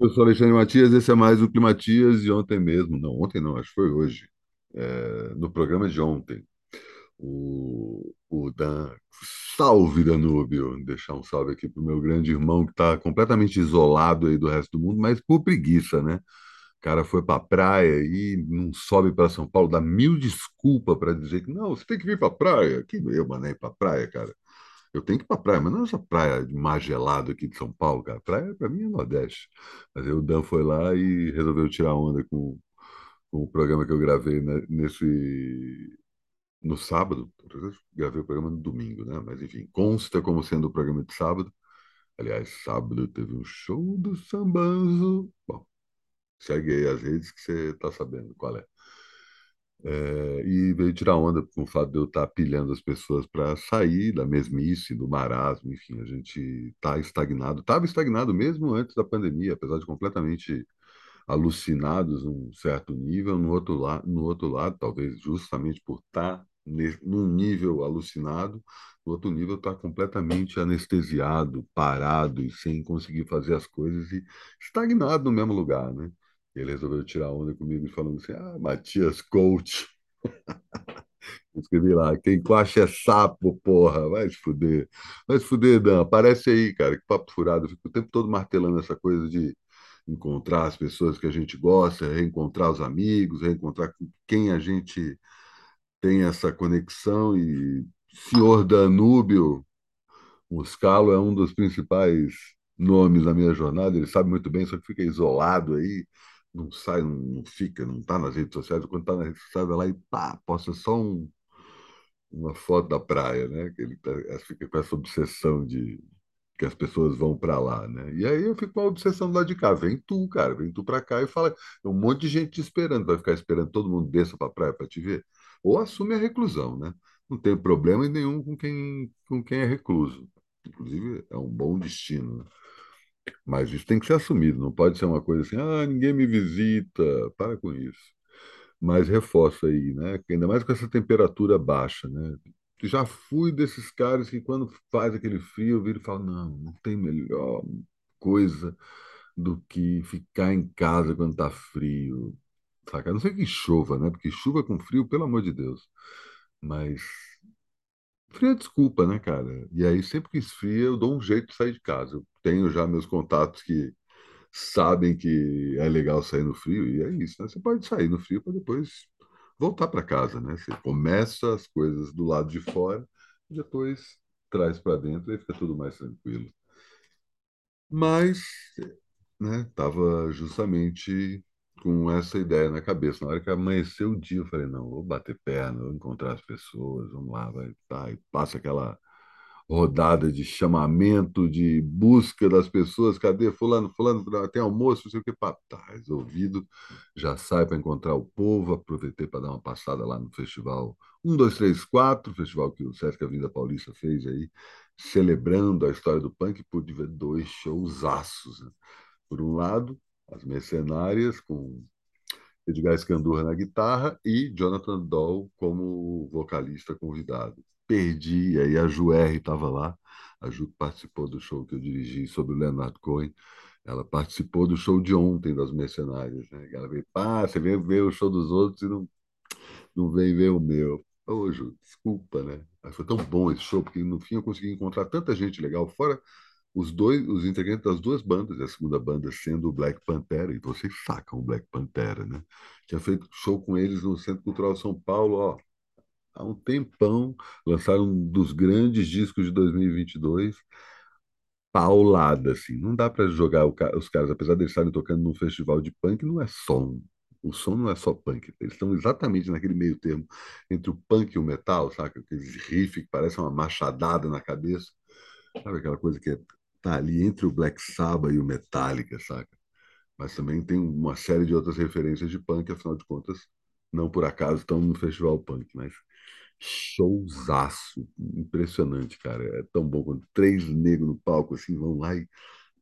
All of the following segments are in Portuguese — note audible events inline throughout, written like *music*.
Eu sou Alexandre Matias, esse é mais o Climatias de ontem mesmo. Não, ontem não, acho que foi hoje. É, no programa de ontem, o, o Dan, salve Danúbio, deixar um salve aqui pro meu grande irmão que está completamente isolado aí do resto do mundo, mas por preguiça, né? O cara foi para a praia e não sobe para São Paulo, dá mil desculpas para dizer que não, você tem que vir para a praia. Que eu mandei para a praia, cara. Eu tenho que ir pra praia, mas não essa praia de mar gelado aqui de São Paulo, cara. Praia pra mim é Nordeste. Mas aí o Dan foi lá e resolveu tirar onda com, com o programa que eu gravei né, nesse. No sábado, gravei o programa no domingo, né? Mas enfim, consta como sendo o programa de sábado. Aliás, sábado teve um show do Sambanzo. Bom, segue aí as redes que você tá sabendo qual é. É, e veio tirar onda com o fato de eu estar pilhando as pessoas para sair da mesmice, do marasmo, enfim, a gente está estagnado, estava estagnado mesmo antes da pandemia, apesar de completamente alucinados num certo nível, no outro, la no outro lado, talvez justamente por estar num nível alucinado, no outro nível está completamente anestesiado, parado e sem conseguir fazer as coisas e estagnado no mesmo lugar, né? Ele resolveu tirar onda comigo falando assim: Ah, Matias Coach. *laughs* Escrevi lá, quem coacha é sapo, porra, vai se fuder. Vai se fuder, Dan, aparece aí, cara, que papo furado. Eu fico o tempo todo martelando essa coisa de encontrar as pessoas que a gente gosta, reencontrar os amigos, reencontrar com quem a gente tem essa conexão. E senhor Danúbio Muscalo é um dos principais nomes da minha jornada, ele sabe muito bem, só que fica isolado aí não sai, não fica, não está nas redes sociais, quando está nas redes sociais, vai lá e pá, posta só um, uma foto da praia, né? Que ele tá, fica com essa obsessão de que as pessoas vão para lá, né? E aí eu fico com a obsessão lado de cá, vem tu, cara, vem tu para cá e fala, tem um monte de gente te esperando, vai ficar esperando todo mundo desça para a praia para te ver, ou assume a reclusão, né? Não tem problema nenhum com quem com quem é recluso. Inclusive, é um bom destino. Né? Mas isso tem que ser assumido, não pode ser uma coisa assim, ah, ninguém me visita, para com isso. Mas reforça aí, né? Ainda mais com essa temperatura baixa, né? Já fui desses caras que quando faz aquele frio, eu viro e falo, não, não tem melhor coisa do que ficar em casa quando tá frio. Saca? A não ser que chova, né? Porque chuva com frio, pelo amor de Deus. Mas frio é desculpa, né, cara? E aí, sempre que esfria, eu dou um jeito de sair de casa. Eu tenho já meus contatos que sabem que é legal sair no frio, e é isso, né? Você pode sair no frio para depois voltar para casa, né? Você começa as coisas do lado de fora, depois traz para dentro e fica tudo mais tranquilo. Mas, né, tava justamente com essa ideia na cabeça. Na hora que amanheceu o dia, eu falei, não, vou bater perna, vou encontrar as pessoas, vamos lá, vai, tá, e passa aquela rodada de chamamento, de busca das pessoas. Cadê fulano, fulano, tem almoço, não sei o que. Tá resolvido. Já sai para encontrar o povo. Aproveitei para dar uma passada lá no festival 1, 2, 3, 4, festival que o Sesc Avenida Paulista fez aí, celebrando a história do punk. Ver dois showzaços. Né? Por um lado, as Mercenárias, com Edgar Escandurra na guitarra e Jonathan Doll como vocalista convidado perdi. Aí a Ju R estava lá, a Ju participou do show que eu dirigi sobre o Leonard Cohen. Ela participou do show de ontem das Mercenárias. Né? Ela veio, pá, você veio ver o show dos outros e não, não veio ver o meu. Ô, Ju, desculpa, né? Mas foi tão bom esse show, porque no fim eu consegui encontrar tanta gente legal, fora os dois, os integrantes das duas bandas, a segunda banda sendo o Black Pantera, e vocês sacam o Black Pantera, né? Tinha feito show com eles no Centro Cultural São Paulo, ó, há um tempão, lançaram um dos grandes discos de 2022, paulada, assim. Não dá para jogar os caras, apesar de eles estarem tocando num festival de punk, não é som. O som não é só punk, eles estão exatamente naquele meio termo entre o punk e o metal, sabe? Aqueles riffs que parecem uma machadada na cabeça. Sabe aquela coisa que é, tá ali entre o Black Sabbath e o Metallica, saca? Mas também tem uma série de outras referências de punk, afinal de contas, não por acaso estão no festival punk, mas showzaço, impressionante, cara. É tão bom quando três negros no palco assim vão lá e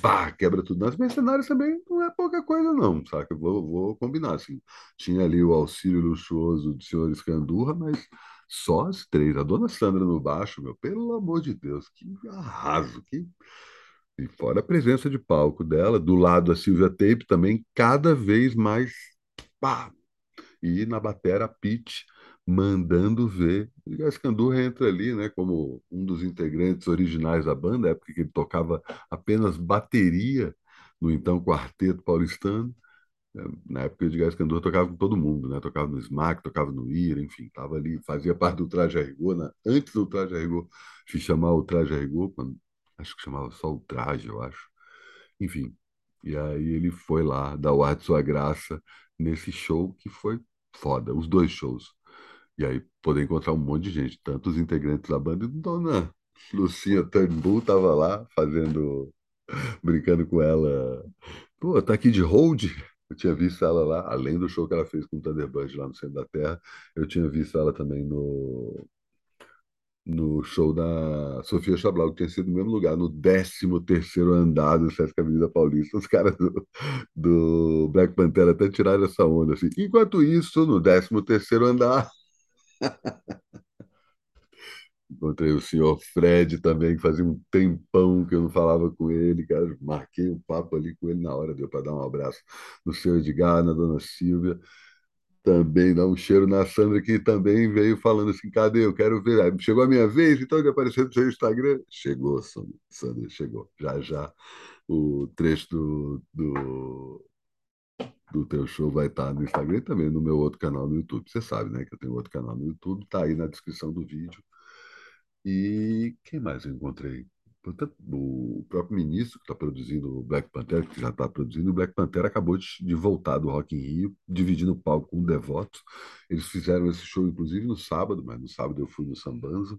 pá, quebra tudo. Nas mercenários também não é pouca coisa, não, saca? Vou, vou combinar assim. Tinha ali o auxílio luxuoso do senhor Escandurra, mas só as três. A dona Sandra no baixo, meu, pelo amor de Deus, que arraso, que E fora a presença de palco dela, do lado a Silvia Tape também, cada vez mais pá! E na batera, a Pete mandando ver. E Gascandurra entra ali, né, como um dos integrantes originais da banda, época que ele tocava apenas bateria no então Quarteto Paulistano. Na época de Gás Candor tocava com todo mundo, né? Tocava no Smack, tocava no Ira, enfim, tava ali, fazia parte do Traje a Rigor, né? Antes do Traje a Rigor se chamar o Traje a Rigor, quando, acho que chamava só o Traje, eu acho. Enfim, e aí ele foi lá dar o ar de sua graça nesse show que foi foda, os dois shows. E aí poder encontrar um monte de gente, tanto os integrantes da banda e Dona Lucinha Turnbull tava lá fazendo, *laughs* brincando com ela. Pô, tá aqui de hold? Eu tinha visto ela lá, além do show que ela fez com o Thunderbird lá no centro da Terra, eu tinha visto ela também no, no show da Sofia Chablau, que tinha sido no mesmo lugar, no 13º andar do Sesc Avenida Paulista. Os *laughs* caras do, do Black Panther até tiraram essa onda. Assim. Enquanto isso, no 13º andar... *laughs* Encontrei o senhor Fred também, que fazia um tempão que eu não falava com ele, cara. Marquei um papo ali com ele na hora, deu para dar um abraço no senhor Edgar, na dona Silvia. Também dá um cheiro na Sandra, que também veio falando assim: cadê? Eu quero ver. Chegou a minha vez, então ele apareceu no seu Instagram. Chegou, Sandra, Sandra chegou. Já já o trecho do, do, do teu show vai estar no Instagram e também no meu outro canal no YouTube. Você sabe, né? Que eu tenho outro canal no YouTube, tá aí na descrição do vídeo. E quem mais eu encontrei? Portanto, o próprio ministro que está produzindo o Black Panther, que já está produzindo, o Black Panther acabou de, voltar do Rock in Rio, dividindo o palco com o Devoto. Eles fizeram esse show, inclusive, no sábado, mas no sábado eu fui no Sambanza.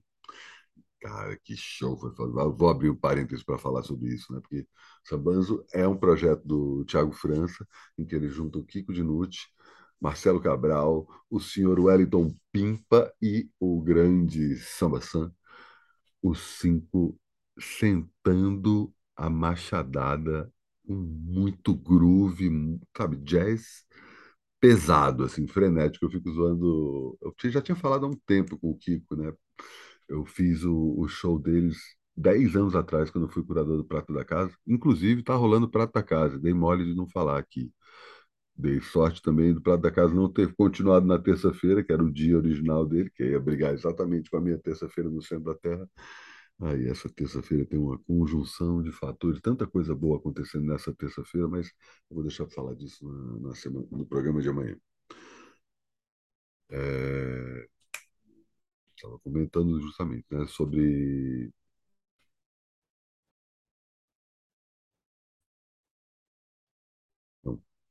Cara, que show foi Vou abrir um parênteses para falar sobre isso, né? Porque Sambanzo é um projeto do Tiago França, em que ele junta o Kiko Dinucci, Marcelo Cabral, o senhor Wellington Pimpa e o grande Samba Sam os cinco sentando a machadada com muito groove, sabe, jazz pesado, assim, frenético. Eu fico zoando. Eu já tinha falado há um tempo com o Kiko, né? Eu fiz o, o show deles dez anos atrás, quando eu fui curador do Prato da Casa. Inclusive, tá rolando o Prato da Casa. Dei mole de não falar aqui. Dei sorte também do Prato da Casa não ter continuado na terça-feira, que era o dia original dele, que ia brigar exatamente com a minha terça-feira no centro da Terra. Aí essa terça-feira tem uma conjunção de fatores, tanta coisa boa acontecendo nessa terça-feira, mas eu vou deixar para falar disso na, na, semana, no programa de amanhã. Estava é... comentando justamente né, sobre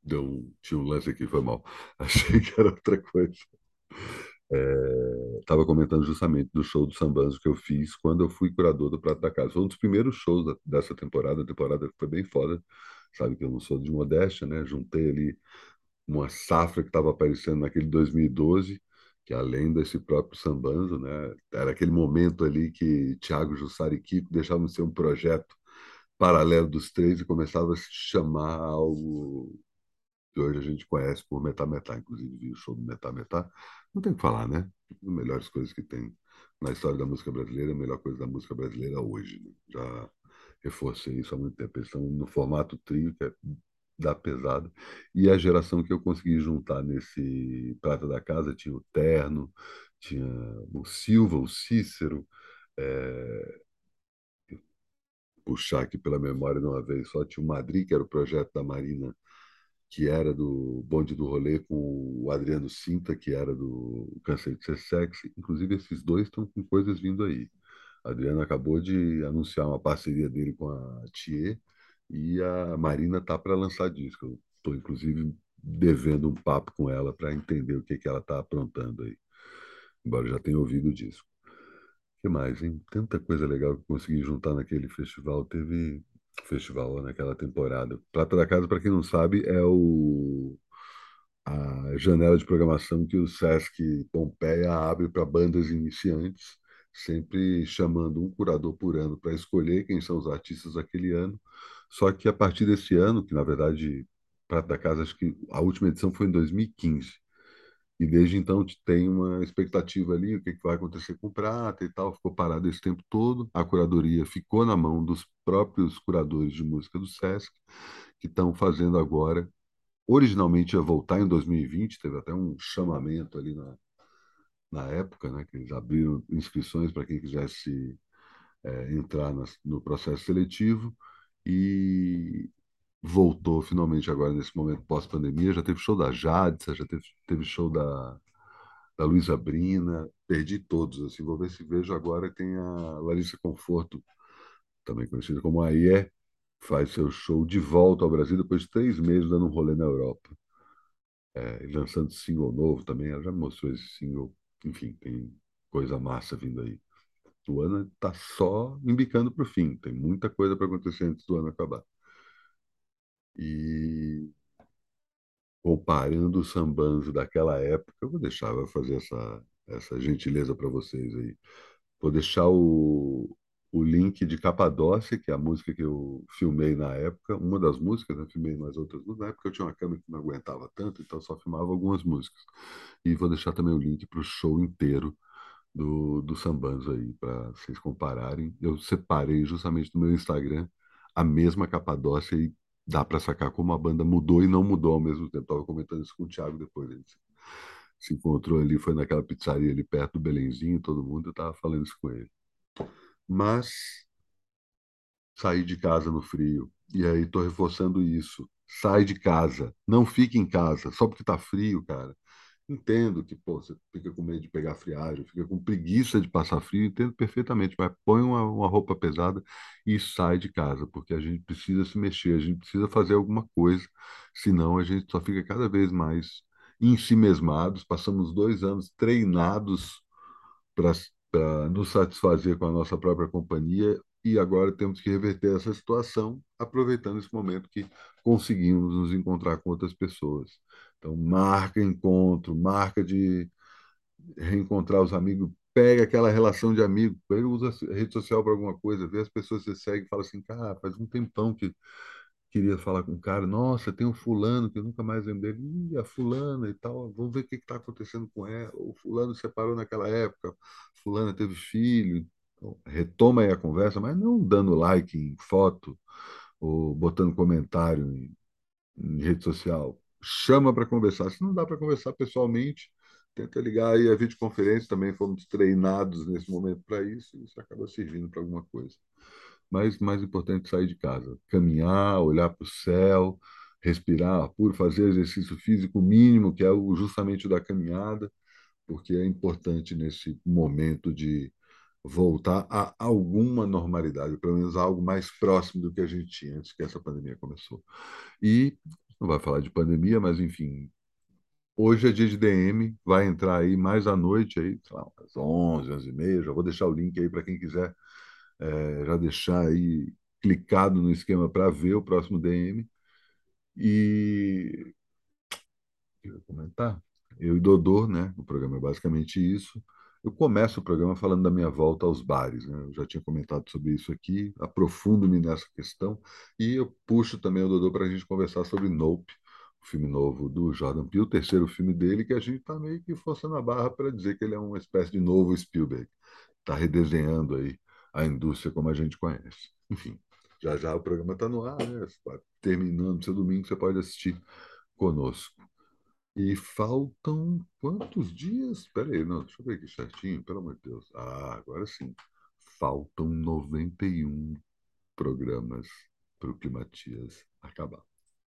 deu um, tinha um lance aqui, foi mal. *laughs* Achei que era outra coisa estava é, comentando justamente do show do Sambanzo que eu fiz quando eu fui curador do Prato da Casa. Foi um dos primeiros shows da, dessa temporada, a temporada foi bem foda, sabe que eu não sou de modéstia, né? Juntei ali uma safra que estava aparecendo naquele 2012, que além desse próprio Sambanzo, né? Era aquele momento ali que Thiago Jussari e Kiko deixavam de ser um projeto paralelo dos três e começava a se chamar algo que hoje a gente conhece por Metá Metá, inclusive vi o show do Metá Metá, não tem o que falar, né? As melhores coisas que tem na história da música brasileira, a melhor coisa da música brasileira hoje. Né? Já reforcei isso há muito tempo. Estão no formato trio, que é da pesada. E a geração que eu consegui juntar nesse Prata da Casa tinha o Terno, tinha o Silva, o Cícero. É... Puxar aqui pela memória de uma vez só, tinha o Madrid, que era o projeto da Marina que era do Bonde do Rolê, com o Adriano Cinta, que era do Câncer de Ser Sexy. Inclusive, esses dois estão com coisas vindo aí. A Adriano acabou de anunciar uma parceria dele com a Thier e a Marina tá para lançar disco. Eu estou, inclusive, devendo um papo com ela para entender o que, que ela está aprontando aí. Embora eu já tenha ouvido o disco. O que mais, hein? Tanta coisa legal que consegui juntar naquele festival. Teve festival naquela temporada. Prata da Casa, para quem não sabe, é o a janela de programação que o Sesc Pompeia abre para bandas iniciantes, sempre chamando um curador por ano para escolher quem são os artistas daquele ano. Só que a partir desse ano, que na verdade Prata da Casa, acho que a última edição foi em 2015. E desde então tem uma expectativa ali, o que que vai acontecer com o Prata e tal. Ficou parado esse tempo todo. A curadoria ficou na mão dos próprios curadores de música do Sesc, que estão fazendo agora. Originalmente ia voltar em 2020, teve até um chamamento ali na, na época, né, que eles abriram inscrições para quem quisesse é, entrar no processo seletivo e voltou finalmente agora nesse momento pós-pandemia. Já teve show da Jadsa, já teve, teve show da, da Luísa Brina, perdi todos, assim, vou ver se vejo agora. Tem a Larissa Conforto, também conhecida como Aie, faz seu show de volta ao Brasil depois de três meses dando um rolê na Europa. É, lançando single novo também, ela já mostrou esse single. Enfim, tem coisa massa vindo aí. O ano está só embicando para o fim, tem muita coisa para acontecer antes do ano acabar. E comparando o sambanzo daquela época, eu vou deixar, vou fazer essa, essa gentileza para vocês aí. Vou deixar o, o link de Capadócia, que é a música que eu filmei na época, uma das músicas, eu filmei mais outras Na época eu tinha uma câmera que não aguentava tanto, então só filmava algumas músicas. E vou deixar também o link para o show inteiro do, do Sambanzo aí, para vocês compararem. Eu separei justamente no meu Instagram a mesma Capadócia e dá para sacar como a banda mudou e não mudou ao mesmo tempo. Estava comentando isso com o Thiago depois. Ele se encontrou ali, foi naquela pizzaria ali perto do Belenzinho, todo mundo, eu estava falando isso com ele. Mas saí de casa no frio, e aí estou reforçando isso. Sai de casa, não fique em casa, só porque está frio, cara. Entendo que pô, você fica com medo de pegar friagem, fica com preguiça de passar frio, entendo perfeitamente, mas põe uma, uma roupa pesada e sai de casa, porque a gente precisa se mexer, a gente precisa fazer alguma coisa, senão a gente só fica cada vez mais em si mesmados. Passamos dois anos treinados para nos satisfazer com a nossa própria companhia e agora temos que reverter essa situação, aproveitando esse momento que conseguimos nos encontrar com outras pessoas. Então, marca encontro, marca de reencontrar os amigos, pega aquela relação de amigo, pega, usa a rede social para alguma coisa, vê as pessoas que você segue e fala assim, cara, faz um tempão que queria falar com o cara, nossa, tem um fulano que eu nunca mais lembro dele, Ih, a fulana e tal, vamos ver o que está acontecendo com ela, o fulano separou naquela época, fulana teve filho, então, retoma aí a conversa, mas não dando like em foto ou botando comentário em, em rede social, chama para conversar. Se não dá para conversar pessoalmente, tenta ligar aí a videoconferência, também fomos treinados nesse momento para isso, e isso acaba servindo para alguma coisa. Mas mais importante sair de casa, caminhar, olhar para o céu, respirar puro, fazer exercício físico mínimo, que é justamente o da caminhada, porque é importante nesse momento de voltar a alguma normalidade, pelo menos algo mais próximo do que a gente tinha antes que essa pandemia começou. E não vai falar de pandemia, mas enfim, hoje é dia de DM, vai entrar aí mais à noite, aí, sei lá, às 11, 11 e meia, já vou deixar o link aí para quem quiser é, já deixar aí clicado no esquema para ver o próximo DM. E eu comentar, eu e Dodô, né? O programa é basicamente isso. Eu começo o programa falando da minha volta aos bares, né? Eu já tinha comentado sobre isso aqui, aprofundo-me nessa questão e eu puxo também o Dodô para a gente conversar sobre Nope, o filme novo do Jordan Peele, o terceiro filme dele, que a gente está meio que forçando a barra para dizer que ele é uma espécie de novo Spielberg. Está redesenhando aí a indústria como a gente conhece. Enfim, já já o programa está no ar, né? Terminando seu domingo, você pode assistir conosco. E faltam quantos dias? Espera aí, não, deixa eu ver aqui certinho, pelo amor de Deus. Ah, agora sim. Faltam 91 programas para o Climatias acabar.